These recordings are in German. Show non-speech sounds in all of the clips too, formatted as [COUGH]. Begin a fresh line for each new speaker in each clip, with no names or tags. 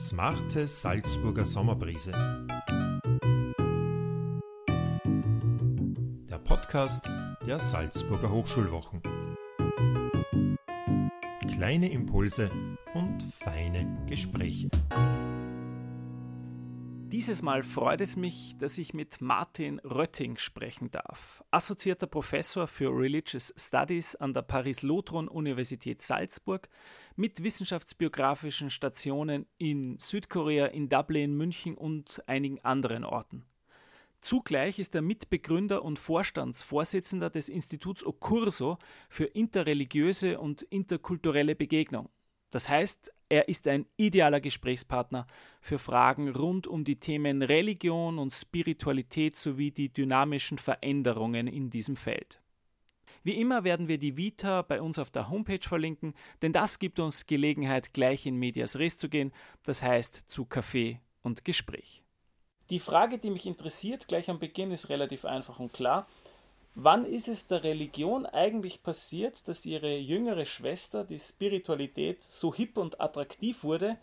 Smarte Salzburger Sommerbrise. Der Podcast der Salzburger Hochschulwochen. Kleine Impulse und feine Gespräche.
Dieses Mal freut es mich, dass ich mit Martin Rötting sprechen darf, assoziierter Professor für Religious Studies an der Paris-Lothron-Universität Salzburg mit wissenschaftsbiografischen Stationen in Südkorea, in Dublin, München und einigen anderen Orten. Zugleich ist er Mitbegründer und Vorstandsvorsitzender des Instituts Ocurso für interreligiöse und interkulturelle Begegnung. Das heißt, er ist ein idealer Gesprächspartner für Fragen rund um die Themen Religion und Spiritualität sowie die dynamischen Veränderungen in diesem Feld. Wie immer werden wir die Vita bei uns auf der Homepage verlinken, denn das gibt uns Gelegenheit, gleich in Medias Res zu gehen, das heißt zu Kaffee und Gespräch. Die Frage, die mich interessiert, gleich am Beginn, ist relativ einfach und klar. Wann ist es der Religion eigentlich passiert, dass ihre jüngere Schwester, die Spiritualität, so hip und attraktiv wurde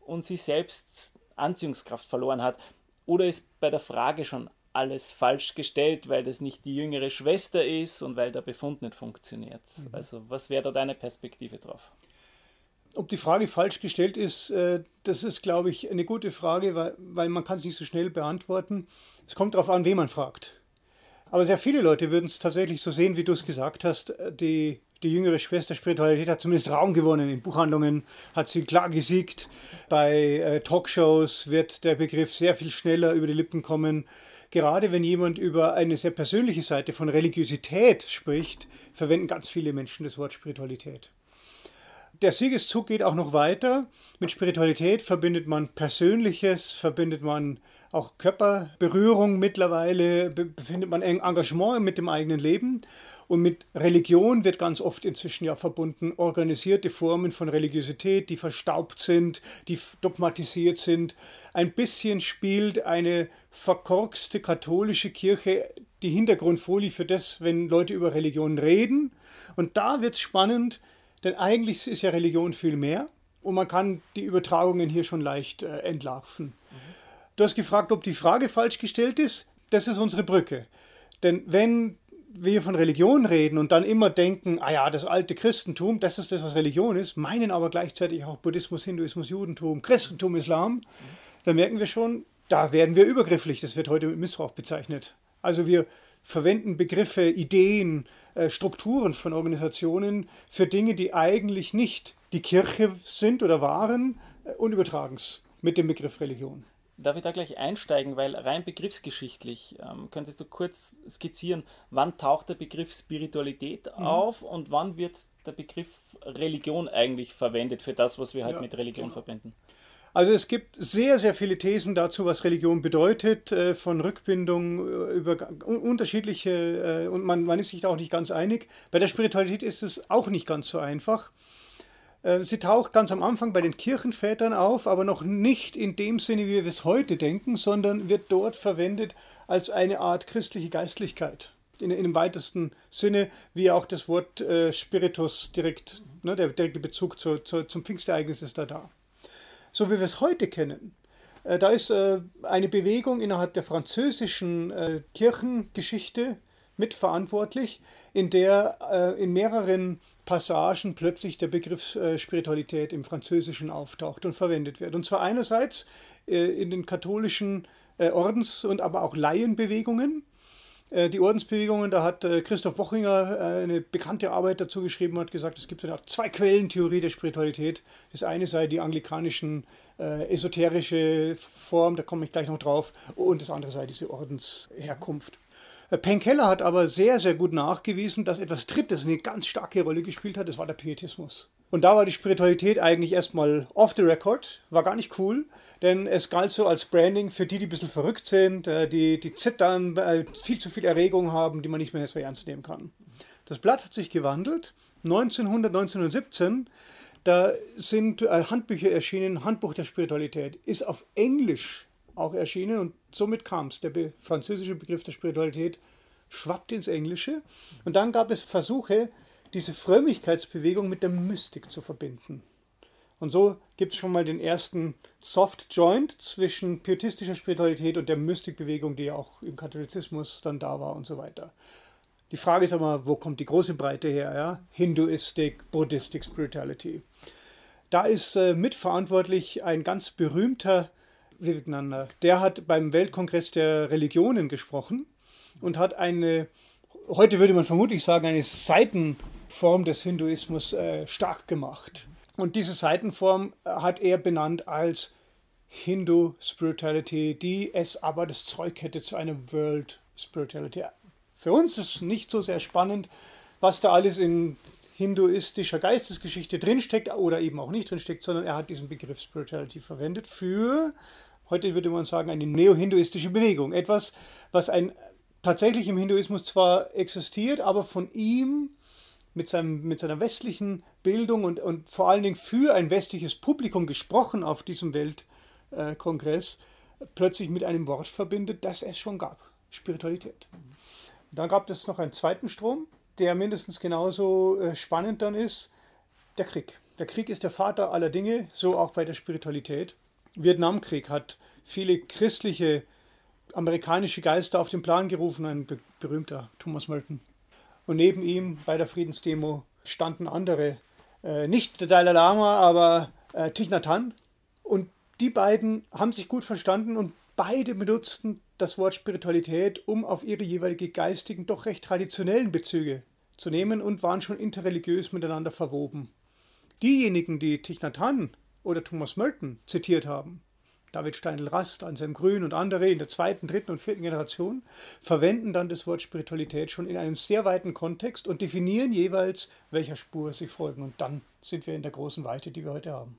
und sie selbst Anziehungskraft verloren hat? Oder ist bei der Frage schon alles falsch gestellt, weil das nicht die jüngere Schwester ist und weil der Befund nicht funktioniert? Mhm. Also was wäre da deine Perspektive drauf?
Ob die Frage falsch gestellt ist, äh, das ist, glaube ich, eine gute Frage, weil, weil man kann es nicht so schnell beantworten. Es kommt darauf an, wen man fragt. Aber sehr viele Leute würden es tatsächlich so sehen, wie du es gesagt hast. Die, die jüngere Schwester Spiritualität hat zumindest Raum gewonnen. In Buchhandlungen hat sie klar gesiegt. Bei äh, Talkshows wird der Begriff sehr viel schneller über die Lippen kommen. Gerade wenn jemand über eine sehr persönliche Seite von Religiosität spricht, verwenden ganz viele Menschen das Wort Spiritualität. Der Siegeszug geht auch noch weiter. Mit Spiritualität verbindet man Persönliches, verbindet man auch Körperberührung mittlerweile, befindet man Engagement mit dem eigenen Leben. Und mit Religion wird ganz oft inzwischen ja verbunden organisierte Formen von Religiosität, die verstaubt sind, die dogmatisiert sind. Ein bisschen spielt eine verkorkste katholische Kirche die Hintergrundfolie für das, wenn Leute über Religion reden. Und da wird es spannend, denn eigentlich ist ja Religion viel mehr und man kann die Übertragungen hier schon leicht äh, entlarven. Du hast gefragt, ob die Frage falsch gestellt ist. Das ist unsere Brücke. Denn wenn wir von Religion reden und dann immer denken, ah ja, das alte Christentum, das ist das, was Religion ist, meinen aber gleichzeitig auch Buddhismus, Hinduismus, Judentum, Christentum, Islam, dann merken wir schon, da werden wir übergrifflich. Das wird heute mit Missbrauch bezeichnet. Also wir verwenden Begriffe, Ideen, äh, Strukturen von Organisationen für Dinge, die eigentlich nicht die Kirche sind oder waren äh, und übertragen es mit dem Begriff Religion.
Darf ich da gleich einsteigen, weil rein begriffsgeschichtlich ähm, könntest du kurz skizzieren, wann taucht der Begriff Spiritualität mhm. auf und wann wird der Begriff Religion eigentlich verwendet für das, was wir halt ja, mit Religion genau. verbinden?
Also es gibt sehr, sehr viele Thesen dazu, was Religion bedeutet, äh, von Rückbindung äh, über unterschiedliche, äh, und man, man ist sich da auch nicht ganz einig. Bei der Spiritualität ist es auch nicht ganz so einfach. Äh, sie taucht ganz am Anfang bei den Kirchenvätern auf, aber noch nicht in dem Sinne, wie wir es heute denken, sondern wird dort verwendet als eine Art christliche Geistlichkeit. In, in dem weitesten Sinne, wie auch das Wort äh, Spiritus direkt, ne, der direkte Bezug zu, zu, zum Pfingstereignis ist da da. So wie wir es heute kennen, äh, da ist äh, eine Bewegung innerhalb der französischen äh, Kirchengeschichte mitverantwortlich, in der äh, in mehreren Passagen plötzlich der Begriff äh, Spiritualität im Französischen auftaucht und verwendet wird. Und zwar einerseits äh, in den katholischen äh, Ordens- und aber auch Laienbewegungen. Äh, die Ordensbewegungen, da hat äh, Christoph Bochinger äh, eine bekannte Arbeit dazu geschrieben und hat gesagt, es gibt eine Art Zwei-Quellen-Theorie der Spiritualität. Das eine sei die anglikanischen esoterische Form, da komme ich gleich noch drauf, und das andere sei diese Ordensherkunft. Äh, Penkeller hat aber sehr, sehr gut nachgewiesen, dass etwas Drittes eine ganz starke Rolle gespielt hat, das war der Pietismus. Und da war die Spiritualität eigentlich erstmal off the record, war gar nicht cool, denn es galt so als Branding für die, die ein bisschen verrückt sind, äh, die, die zittern, äh, viel zu viel Erregung haben, die man nicht mehr so ernst nehmen kann. Das Blatt hat sich gewandelt. 1900, 1917, da sind Handbücher erschienen, Handbuch der Spiritualität, ist auf Englisch auch erschienen und somit kam es. Der be französische Begriff der Spiritualität schwappt ins Englische und dann gab es Versuche, diese Frömmigkeitsbewegung mit der Mystik zu verbinden. Und so gibt es schon mal den ersten Soft Joint zwischen pietistischer Spiritualität und der Mystikbewegung, die ja auch im Katholizismus dann da war und so weiter. Die Frage ist aber, wo kommt die große Breite her? Ja? Hinduistik, Buddhistic Spirituality. Da ist äh, mitverantwortlich ein ganz berühmter Vivekananda. Der hat beim Weltkongress der Religionen gesprochen und hat eine, heute würde man vermutlich sagen, eine Seitenform des Hinduismus äh, stark gemacht. Und diese Seitenform äh, hat er benannt als Hindu Spirituality, die es aber das Zeug hätte zu einer World Spirituality. Für uns ist nicht so sehr spannend, was da alles in hinduistischer Geistesgeschichte drinsteckt oder eben auch nicht drinsteckt, sondern er hat diesen Begriff Spirituality verwendet für, heute würde man sagen, eine neo-hinduistische Bewegung. Etwas, was ein, tatsächlich im Hinduismus zwar existiert, aber von ihm mit, seinem, mit seiner westlichen Bildung und, und vor allen Dingen für ein westliches Publikum gesprochen auf diesem Weltkongress, plötzlich mit einem Wort verbindet, das es schon gab. Spiritualität. Dann gab es noch einen zweiten Strom, der mindestens genauso äh, spannend dann ist, der Krieg. Der Krieg ist der Vater aller Dinge, so auch bei der Spiritualität. Vietnamkrieg hat viele christliche amerikanische Geister auf den Plan gerufen, ein berühmter Thomas Merton. Und neben ihm bei der Friedensdemo standen andere, äh, nicht der Dalai Lama, aber äh, Thich Nhat Hanh. Und die beiden haben sich gut verstanden und beide benutzten das Wort Spiritualität, um auf ihre jeweilige geistigen, doch recht traditionellen Bezüge zu nehmen und waren schon interreligiös miteinander verwoben. Diejenigen, die Thich Nhat Hanh oder Thomas Merton zitiert haben, David Steindl-Rast, Anselm Grün und andere in der zweiten, dritten und vierten Generation verwenden dann das Wort Spiritualität schon in einem sehr weiten Kontext und definieren jeweils, welcher Spur sie folgen. Und dann sind wir in der großen Weite, die wir heute haben.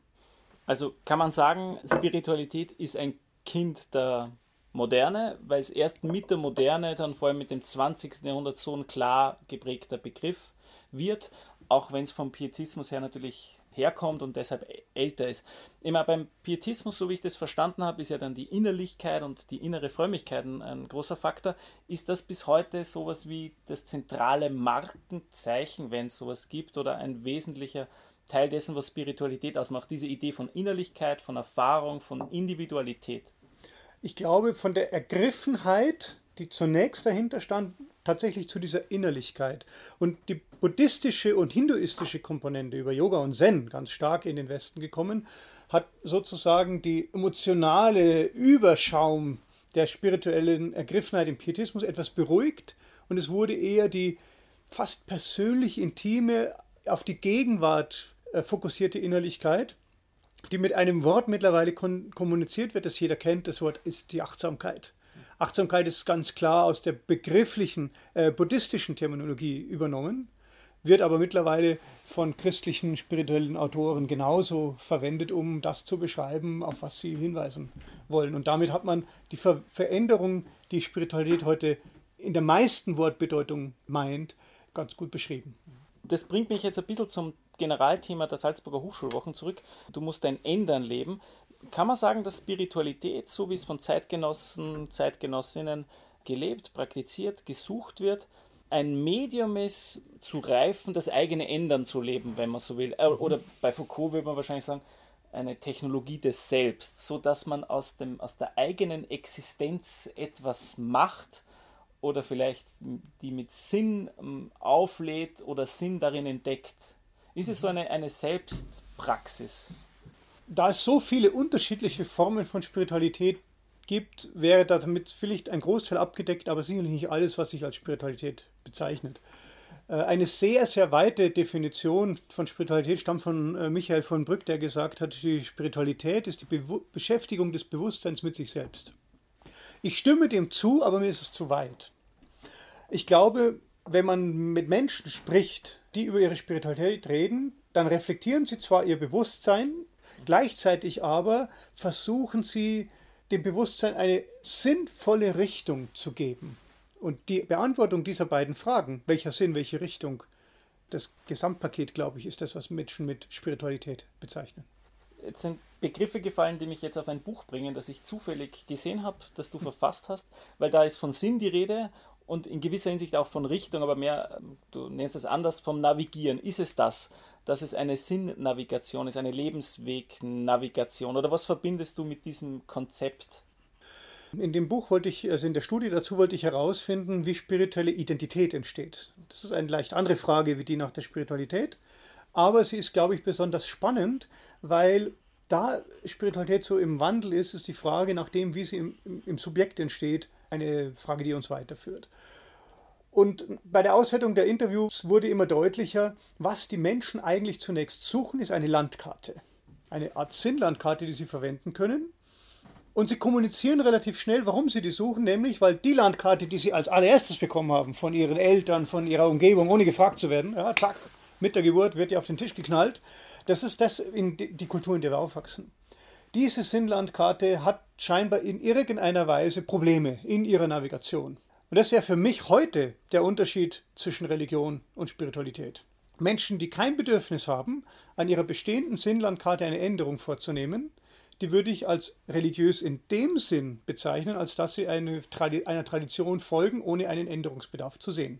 Also kann man sagen, Spiritualität ist ein Kind der Moderne, weil es erst mit der Moderne, dann vor allem mit dem 20. Jahrhundert so ein klar geprägter Begriff wird, auch wenn es vom Pietismus her natürlich herkommt und deshalb älter ist. Immer beim Pietismus, so wie ich das verstanden habe, ist ja dann die Innerlichkeit und die innere Frömmigkeit ein, großer Faktor. Ist das bis heute sowas wie das zentrale Markenzeichen, wenn es sowas gibt, oder ein wesentlicher Teil dessen, was Spiritualität ausmacht? Diese Idee von Innerlichkeit, von Erfahrung, von Individualität?
Ich glaube, von der Ergriffenheit, die zunächst dahinter stand, tatsächlich zu dieser Innerlichkeit. Und die buddhistische und hinduistische Komponente über Yoga und Zen ganz stark in den Westen gekommen, hat sozusagen die emotionale Überschaum der spirituellen Ergriffenheit im Pietismus etwas beruhigt und es wurde eher die fast persönlich intime, auf die Gegenwart äh, fokussierte Innerlichkeit, die mit einem Wort mittlerweile kommuniziert wird, das jeder kennt. Das Wort ist die Achtsamkeit. Achtsamkeit ist ganz klar aus der begrifflichen äh, buddhistischen Terminologie übernommen, wird aber mittlerweile von christlichen spirituellen Autoren genauso verwendet, um das zu beschreiben, auf was sie hinweisen wollen. Und damit hat man die Ver Veränderung, die Spiritualität heute in der meisten Wortbedeutung meint, ganz gut beschrieben.
Das bringt mich jetzt ein bisschen zum Generalthema der Salzburger Hochschulwochen zurück. Du musst dein Ändern leben kann man sagen, dass Spiritualität, so wie es von Zeitgenossen, Zeitgenossinnen gelebt, praktiziert, gesucht wird, ein Medium ist, zu reifen, das eigene Ändern zu leben, wenn man so will. Äh, mhm. Oder bei Foucault würde man wahrscheinlich sagen, eine Technologie des Selbst, so dass man aus, dem, aus der eigenen Existenz etwas macht oder vielleicht die mit Sinn ähm, auflädt oder Sinn darin entdeckt. Ist es so eine, eine Selbstpraxis?
da es so viele unterschiedliche Formen von Spiritualität gibt, wäre damit vielleicht ein Großteil abgedeckt, aber sicherlich nicht alles, was sich als Spiritualität bezeichnet. Äh, eine sehr, sehr weite Definition von Spiritualität stammt von äh, Michael von Brück, der gesagt hat, die Spiritualität ist die Be Beschäftigung des Bewusstseins mit sich selbst. Ich stimme dem zu, aber mir ist es zu weit. Ich glaube, wenn man mit Menschen spricht, die über ihre Spiritualität reden, dann reflektieren sie zwar ihr Bewusstsein, Gleichzeitig aber versuchen sie, dem Bewusstsein eine sinnvolle Richtung zu geben. Und die Beantwortung dieser beiden Fragen, welcher Sinn, welche Richtung, das Gesamtpaket, glaube ich, ist das, was Menschen mit Spiritualität bezeichnen.
Jetzt sind Begriffe gefallen, die mich jetzt auf ein Buch bringen, das ich zufällig gesehen habe, das du verfasst hast, weil da ist von Sinn die Rede und in gewisser Hinsicht auch von Richtung, aber mehr, du nennst es anders, vom Navigieren. Ist es das? dass es eine Sinnnavigation ist, eine Lebenswegnavigation? Oder was verbindest du mit diesem Konzept?
In dem Buch wollte ich, also in der Studie dazu wollte ich herausfinden, wie spirituelle Identität entsteht. Das ist eine leicht andere Frage wie die nach der Spiritualität, aber sie ist, glaube ich, besonders spannend, weil da Spiritualität so im Wandel ist, ist die Frage nach dem, wie sie im, im Subjekt entsteht, eine Frage, die uns weiterführt. Und bei der Auswertung der Interviews wurde immer deutlicher, was die Menschen eigentlich zunächst suchen, ist eine Landkarte. Eine Art Sinnlandkarte, die sie verwenden können. Und sie kommunizieren relativ schnell, warum sie die suchen, nämlich weil die Landkarte, die sie als allererstes bekommen haben, von ihren Eltern, von ihrer Umgebung, ohne gefragt zu werden, ja, zack, mit der Geburt wird die auf den Tisch geknallt, das ist das in die Kultur, in der wir aufwachsen. Diese Sinnlandkarte hat scheinbar in irgendeiner Weise Probleme in ihrer Navigation. Und das ja für mich heute der Unterschied zwischen Religion und Spiritualität. Menschen, die kein Bedürfnis haben, an ihrer bestehenden Sinnlandkarte eine Änderung vorzunehmen, die würde ich als religiös in dem Sinn bezeichnen, als dass sie eine, einer Tradition folgen, ohne einen Änderungsbedarf zu sehen.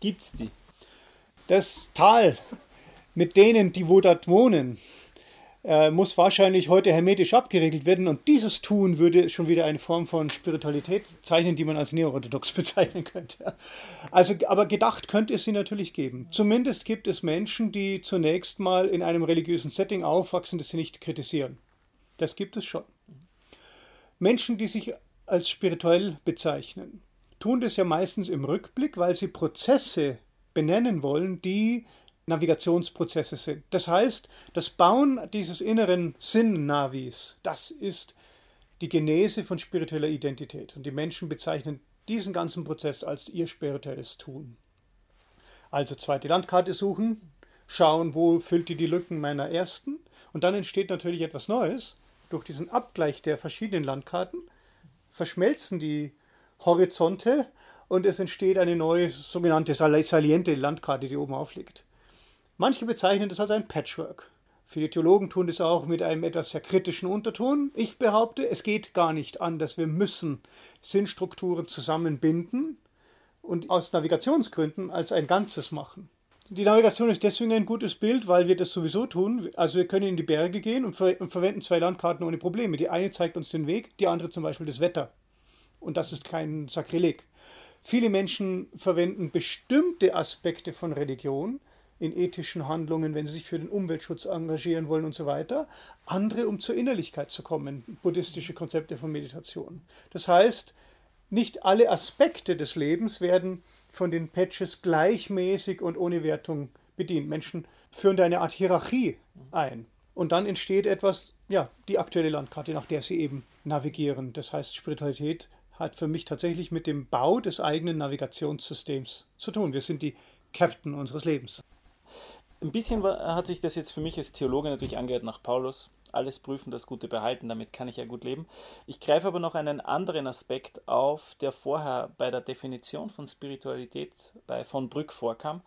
Gibt's die?
Das Tal mit denen, die wo dort wohnen, äh, muss wahrscheinlich heute hermetisch abgeregelt werden und dieses Tun würde schon wieder eine Form von Spiritualität zeichnen, die man als neorthodox [LAUGHS] bezeichnen könnte. Also, aber gedacht könnte es sie natürlich geben. Zumindest gibt es Menschen, die zunächst mal in einem religiösen Setting aufwachsen, das sie nicht kritisieren. Das gibt es schon. Menschen, die sich als spirituell bezeichnen, tun das ja meistens im Rückblick, weil sie Prozesse benennen wollen, die Navigationsprozesse sind. Das heißt, das Bauen dieses inneren Sinn-Navis, das ist die Genese von spiritueller Identität. Und die Menschen bezeichnen diesen ganzen Prozess als ihr spirituelles Tun. Also zweite Landkarte suchen, schauen, wo füllt die die Lücken meiner ersten. Und dann entsteht natürlich etwas Neues. Durch diesen Abgleich der verschiedenen Landkarten verschmelzen die Horizonte und es entsteht eine neue sogenannte saliente Landkarte, die oben aufliegt. Manche bezeichnen das als ein Patchwork. Viele Theologen tun das auch mit einem etwas sehr kritischen Unterton. Ich behaupte, es geht gar nicht anders. Wir müssen Sinnstrukturen zusammenbinden und aus Navigationsgründen als ein Ganzes machen. Die Navigation ist deswegen ein gutes Bild, weil wir das sowieso tun. Also wir können in die Berge gehen und, ver und verwenden zwei Landkarten ohne Probleme. Die eine zeigt uns den Weg, die andere zum Beispiel das Wetter. Und das ist kein Sakrileg. Viele Menschen verwenden bestimmte Aspekte von Religion, in ethischen Handlungen, wenn sie sich für den Umweltschutz engagieren wollen und so weiter. Andere, um zur Innerlichkeit zu kommen, buddhistische Konzepte von Meditation. Das heißt, nicht alle Aspekte des Lebens werden von den Patches gleichmäßig und ohne Wertung bedient. Menschen führen da eine Art Hierarchie ein. Und dann entsteht etwas, ja, die aktuelle Landkarte, nach der sie eben navigieren. Das heißt, Spiritualität hat für mich tatsächlich mit dem Bau des eigenen Navigationssystems zu tun. Wir sind die Captain unseres Lebens.
Ein bisschen hat sich das jetzt für mich als Theologe natürlich angehört nach Paulus. Alles prüfen, das Gute behalten, damit kann ich ja gut leben. Ich greife aber noch einen anderen Aspekt auf, der vorher bei der Definition von Spiritualität bei von Brück vorkam.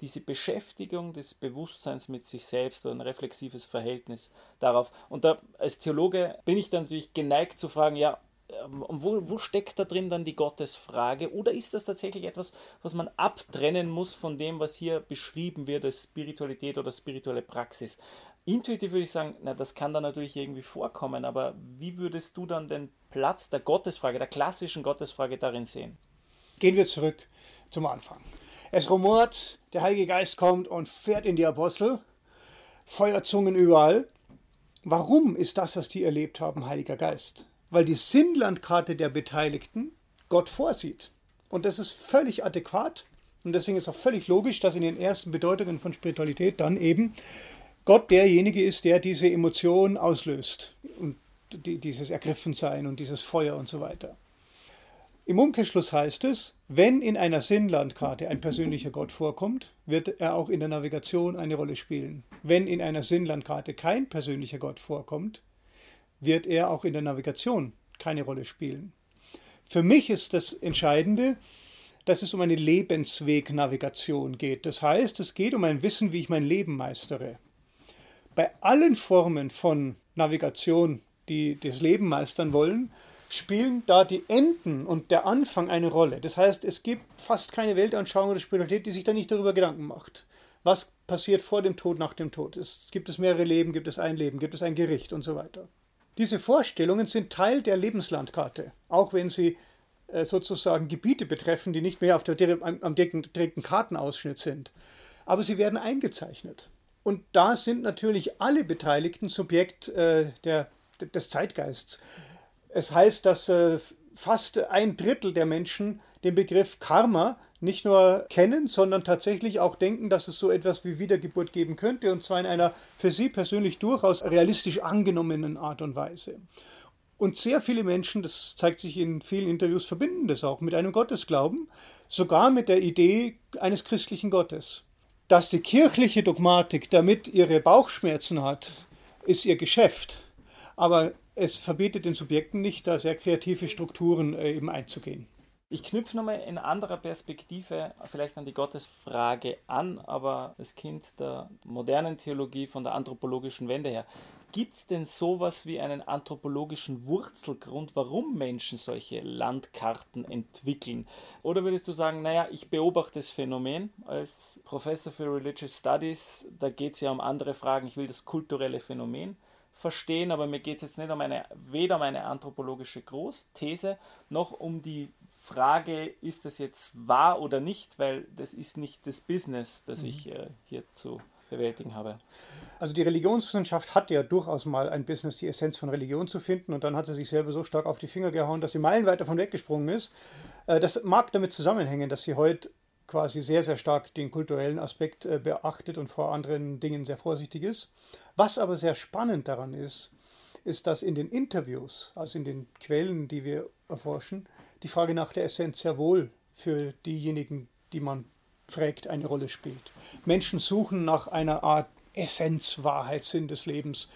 Diese Beschäftigung des Bewusstseins mit sich selbst oder ein reflexives Verhältnis darauf. Und da als Theologe bin ich dann natürlich geneigt zu fragen, ja, wo, wo steckt da drin dann die Gottesfrage? Oder ist das tatsächlich etwas, was man abtrennen muss von dem, was hier beschrieben wird als Spiritualität oder spirituelle Praxis? Intuitiv würde ich sagen, na, das kann da natürlich irgendwie vorkommen, aber wie würdest du dann den Platz der Gottesfrage, der klassischen Gottesfrage darin sehen?
Gehen wir zurück zum Anfang. Es rumort, der Heilige Geist kommt und fährt in die Apostel, Feuerzungen überall. Warum ist das, was die erlebt haben, Heiliger Geist? Weil die Sinnlandkarte der Beteiligten Gott vorsieht. Und das ist völlig adäquat. Und deswegen ist auch völlig logisch, dass in den ersten Bedeutungen von Spiritualität dann eben Gott derjenige ist, der diese Emotion auslöst. Und dieses Ergriffensein und dieses Feuer und so weiter. Im Umkehrschluss heißt es, wenn in einer Sinnlandkarte ein persönlicher Gott vorkommt, wird er auch in der Navigation eine Rolle spielen. Wenn in einer Sinnlandkarte kein persönlicher Gott vorkommt, wird er auch in der Navigation keine Rolle spielen. Für mich ist das Entscheidende, dass es um eine Lebenswegnavigation geht. Das heißt, es geht um ein Wissen, wie ich mein Leben meistere. Bei allen Formen von Navigation, die das Leben meistern wollen, spielen da die Enden und der Anfang eine Rolle. Das heißt, es gibt fast keine Weltanschauung oder Spiritualität, die sich da nicht darüber Gedanken macht. Was passiert vor dem Tod, nach dem Tod? Es, gibt es mehrere Leben, gibt es ein Leben, gibt es ein Gericht und so weiter. Diese Vorstellungen sind Teil der Lebenslandkarte, auch wenn sie äh, sozusagen Gebiete betreffen, die nicht mehr auf der, am, direkten Kartenausschnitt sind. Aber sie werden eingezeichnet. Und da sind natürlich alle Beteiligten Subjekt äh, der, des Zeitgeists. Es heißt, dass äh, fast ein Drittel der Menschen den Begriff Karma nicht nur kennen, sondern tatsächlich auch denken, dass es so etwas wie Wiedergeburt geben könnte, und zwar in einer für sie persönlich durchaus realistisch angenommenen Art und Weise. Und sehr viele Menschen, das zeigt sich in vielen Interviews, verbinden das auch mit einem Gottesglauben, sogar mit der Idee eines christlichen Gottes. Dass die kirchliche Dogmatik damit ihre Bauchschmerzen hat, ist ihr Geschäft. Aber es verbietet den Subjekten nicht, da sehr kreative Strukturen äh, eben einzugehen.
Ich knüpfe nochmal in anderer Perspektive vielleicht an die Gottesfrage an, aber als Kind der modernen Theologie von der anthropologischen Wende her. Gibt es denn sowas wie einen anthropologischen Wurzelgrund, warum Menschen solche Landkarten entwickeln? Oder würdest du sagen, naja, ich beobachte das Phänomen als Professor für Religious Studies, da geht es ja um andere Fragen, ich will das kulturelle Phänomen verstehen, aber mir geht es jetzt nicht um eine, weder um eine anthropologische Großthese, noch um die Frage, ist das jetzt wahr oder nicht, weil das ist nicht das Business, das mhm. ich äh, hier zu bewältigen habe.
Also die Religionswissenschaft hat ja durchaus mal ein Business, die Essenz von Religion zu finden und dann hat sie sich selber so stark auf die Finger gehauen, dass sie meilenweit davon weggesprungen ist. Äh, das mag damit zusammenhängen, dass sie heute quasi sehr, sehr stark den kulturellen Aspekt äh, beachtet und vor anderen Dingen sehr vorsichtig ist. Was aber sehr spannend daran ist, ist, dass in den Interviews, also in den Quellen, die wir erforschen, die Frage nach der Essenz sehr wohl für diejenigen, die man fragt, eine Rolle spielt. Menschen suchen nach einer Art Essenz, Wahrheit, Sinn des Lebens.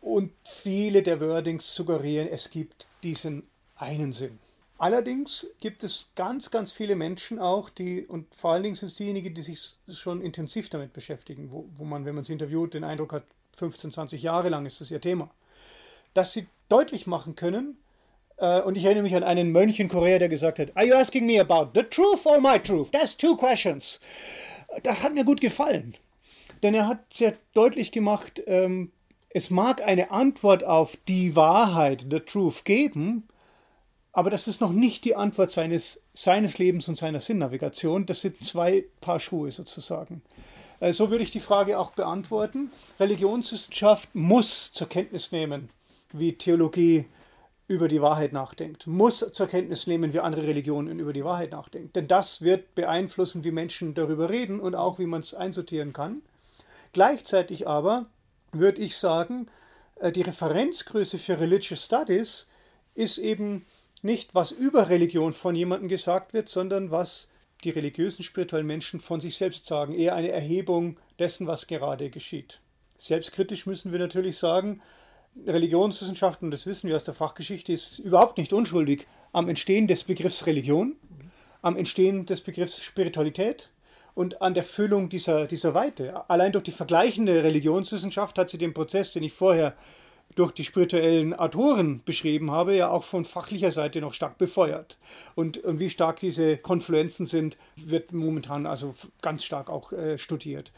Und viele der Wordings suggerieren, es gibt diesen einen Sinn. Allerdings gibt es ganz, ganz viele Menschen auch, die, und vor allen Dingen sind es diejenigen, die sich schon intensiv damit beschäftigen, wo, wo man, wenn man sie interviewt, den Eindruck hat, 15, 20 Jahre lang ist das ihr Thema, dass sie deutlich machen können, und ich erinnere mich an einen Mönch in Korea, der gesagt hat, Are you asking me about the truth or my truth? That's two questions. Das hat mir gut gefallen. Denn er hat sehr deutlich gemacht, ähm, es mag eine Antwort auf die Wahrheit, the truth, geben, aber das ist noch nicht die Antwort seines, seines Lebens und seiner Sinnnavigation. Das sind zwei Paar Schuhe sozusagen. Äh, so würde ich die Frage auch beantworten. Religionswissenschaft muss zur Kenntnis nehmen, wie Theologie über die Wahrheit nachdenkt, muss zur Kenntnis nehmen, wie andere Religionen über die Wahrheit nachdenken. Denn das wird beeinflussen, wie Menschen darüber reden und auch, wie man es einsortieren kann. Gleichzeitig aber würde ich sagen, äh, die Referenzgröße für Religious Studies ist eben nicht, was über Religion von jemandem gesagt wird, sondern was die religiösen, spirituellen Menschen von sich selbst sagen. Eher eine Erhebung dessen, was gerade geschieht. Selbstkritisch müssen wir natürlich sagen, Religionswissenschaften, das wissen wir aus der Fachgeschichte, ist überhaupt nicht unschuldig am Entstehen des Begriffs Religion, am Entstehen des Begriffs Spiritualität und an der Füllung dieser, dieser Weite. Allein durch die vergleichende Religionswissenschaft hat sie den Prozess, den ich vorher durch die spirituellen Autoren beschrieben habe, ja auch von fachlicher Seite noch stark befeuert. Und, und wie stark diese Konfluenzen sind, wird momentan also ganz stark auch äh, studiert.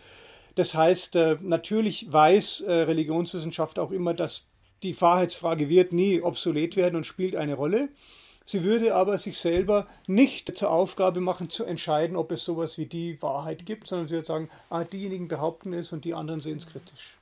Das heißt, äh, natürlich weiß äh, Religionswissenschaft auch immer, dass die Wahrheitsfrage wird nie obsolet werden und spielt eine Rolle. Sie würde aber sich selber nicht zur Aufgabe machen, zu entscheiden, ob es sowas wie die Wahrheit gibt, sondern sie würde sagen, ah, diejenigen behaupten es und die anderen sehen es kritisch.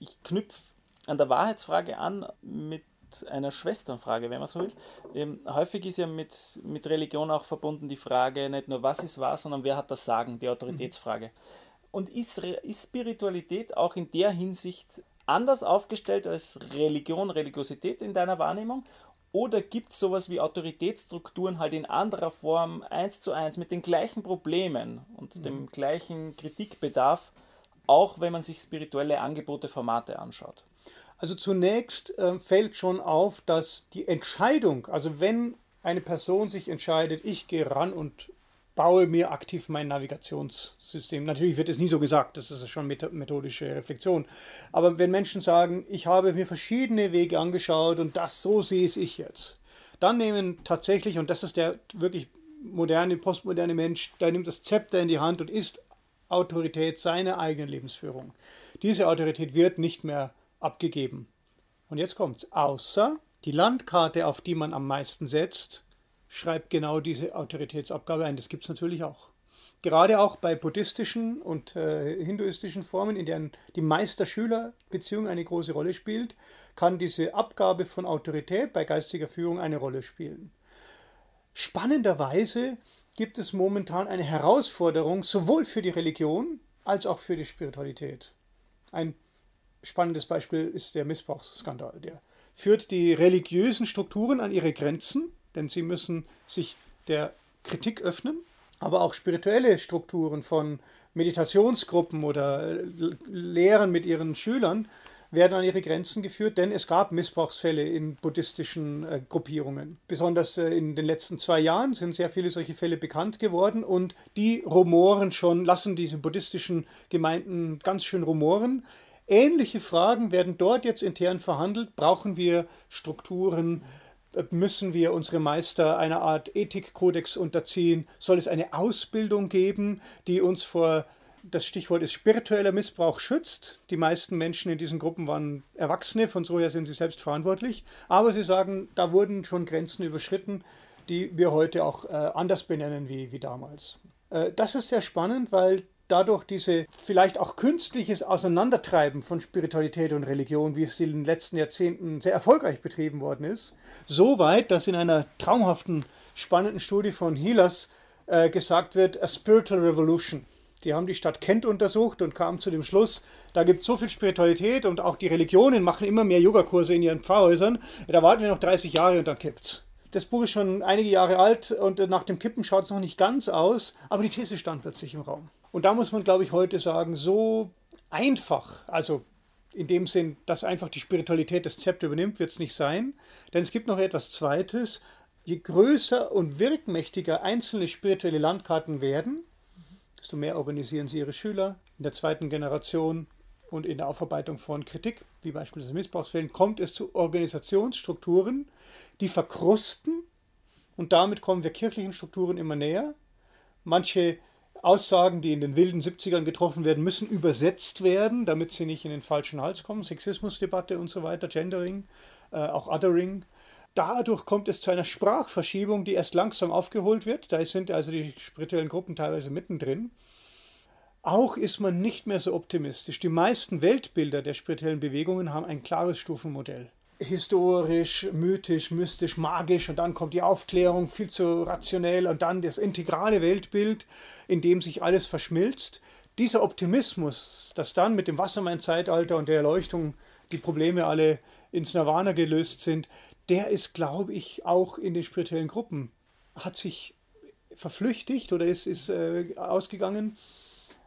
Ich knüpfe an der Wahrheitsfrage an mit einer Schwesternfrage, wenn man so will. Ähm, häufig ist ja mit, mit Religion auch verbunden die Frage, nicht nur was ist wahr, sondern wer hat das Sagen, die Autoritätsfrage. Mhm. Und ist, ist Spiritualität auch in der Hinsicht anders aufgestellt als Religion, Religiosität in deiner Wahrnehmung? Oder gibt es sowas wie Autoritätsstrukturen halt in anderer Form, eins zu eins, mit den gleichen Problemen und mhm. dem gleichen Kritikbedarf, auch wenn man sich spirituelle Angebote, Formate anschaut?
Also zunächst äh, fällt schon auf, dass die Entscheidung, also wenn eine Person sich entscheidet, ich gehe ran und baue mir aktiv mein Navigationssystem. Natürlich wird es nie so gesagt, das ist schon methodische Reflexion. Aber wenn Menschen sagen, ich habe mir verschiedene Wege angeschaut und das so sehe ich jetzt, dann nehmen tatsächlich, und das ist der wirklich moderne, postmoderne Mensch, der nimmt das Zepter in die Hand und ist Autorität, seine eigene Lebensführung. Diese Autorität wird nicht mehr abgegeben. Und jetzt kommt's. Außer die Landkarte, auf die man am meisten setzt, schreibt genau diese Autoritätsabgabe ein. Das gibt es natürlich auch. Gerade auch bei buddhistischen und äh, hinduistischen Formen, in denen die Meister-Schüler-Beziehung eine große Rolle spielt, kann diese Abgabe von Autorität bei geistiger Führung eine Rolle spielen. Spannenderweise gibt es momentan eine Herausforderung sowohl für die Religion als auch für die Spiritualität. Ein spannendes Beispiel ist der Missbrauchsskandal. Der führt die religiösen Strukturen an ihre Grenzen, denn sie müssen sich der Kritik öffnen, aber auch spirituelle Strukturen von Meditationsgruppen oder Lehren mit ihren Schülern werden an ihre Grenzen geführt, denn es gab Missbrauchsfälle in buddhistischen äh, Gruppierungen. Besonders äh, in den letzten zwei Jahren sind sehr viele solche Fälle bekannt geworden und die rumoren schon, lassen diese buddhistischen Gemeinden ganz schön rumoren. Ähnliche Fragen werden dort jetzt intern verhandelt. Brauchen wir Strukturen? Müssen wir unsere Meister einer Art Ethikkodex unterziehen? Soll es eine Ausbildung geben, die uns vor, das Stichwort ist spiritueller Missbrauch, schützt? Die meisten Menschen in diesen Gruppen waren Erwachsene, von so her sind sie selbst verantwortlich. Aber sie sagen, da wurden schon Grenzen überschritten, die wir heute auch äh, anders benennen wie, wie damals. Äh, das ist sehr spannend, weil dadurch diese vielleicht auch künstliches Auseinandertreiben von Spiritualität und Religion, wie es in den letzten Jahrzehnten sehr erfolgreich betrieben worden ist, so weit, dass in einer traumhaften, spannenden Studie von Healers äh, gesagt wird, a spiritual revolution. Die haben die Stadt Kent untersucht und kamen zu dem Schluss, da gibt es so viel Spiritualität und auch die Religionen machen immer mehr Yogakurse in ihren Pfarrhäusern. Da warten wir noch 30 Jahre und dann kippt's. Das Buch ist schon einige Jahre alt und nach dem Kippen schaut es noch nicht ganz aus, aber die These stand plötzlich im Raum. Und da muss man, glaube ich, heute sagen, so einfach, also in dem Sinn, dass einfach die Spiritualität das Zepter übernimmt, wird es nicht sein. Denn es gibt noch etwas Zweites. Je größer und wirkmächtiger einzelne spirituelle Landkarten werden, desto mehr organisieren sie ihre Schüler in der zweiten Generation und in der Aufarbeitung von Kritik, wie beispielsweise Missbrauchsfällen, kommt es zu Organisationsstrukturen, die verkrusten und damit kommen wir kirchlichen Strukturen immer näher. Manche Aussagen, die in den wilden 70ern getroffen werden, müssen übersetzt werden, damit sie nicht in den falschen Hals kommen. Sexismusdebatte und so weiter, Gendering, äh, auch Othering. Dadurch kommt es zu einer Sprachverschiebung, die erst langsam aufgeholt wird. Da sind also die spirituellen Gruppen teilweise mittendrin. Auch ist man nicht mehr so optimistisch. Die meisten Weltbilder der spirituellen Bewegungen haben ein klares Stufenmodell historisch, mythisch, mystisch, magisch und dann kommt die Aufklärung viel zu rationell und dann das integrale Weltbild, in dem sich alles verschmilzt. Dieser Optimismus, dass dann mit dem Wassermann-Zeitalter und der Erleuchtung die Probleme alle ins Nirvana gelöst sind, der ist, glaube ich, auch in den spirituellen Gruppen, hat sich verflüchtigt oder ist, ist äh, ausgegangen.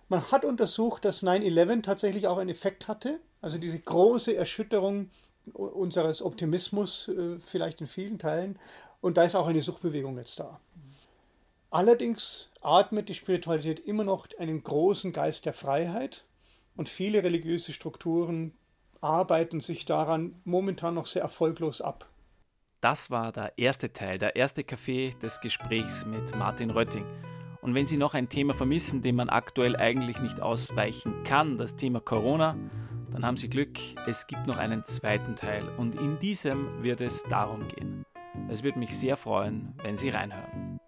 Man hat untersucht, dass 9-11 tatsächlich auch einen Effekt hatte, also diese große Erschütterung unseres Optimismus äh, vielleicht in vielen Teilen. Und da ist auch eine Suchtbewegung jetzt da. Allerdings atmet die Spiritualität immer noch einen großen Geist der Freiheit und viele religiöse Strukturen arbeiten sich daran momentan noch sehr erfolglos ab.
Das war der erste Teil, der erste Kaffee des Gesprächs mit Martin Rötting. Und wenn Sie noch ein Thema vermissen, dem man aktuell eigentlich nicht ausweichen kann, das Thema Corona, dann haben Sie Glück, es gibt noch einen zweiten Teil und in diesem wird es darum gehen. Es würde mich sehr freuen, wenn Sie reinhören.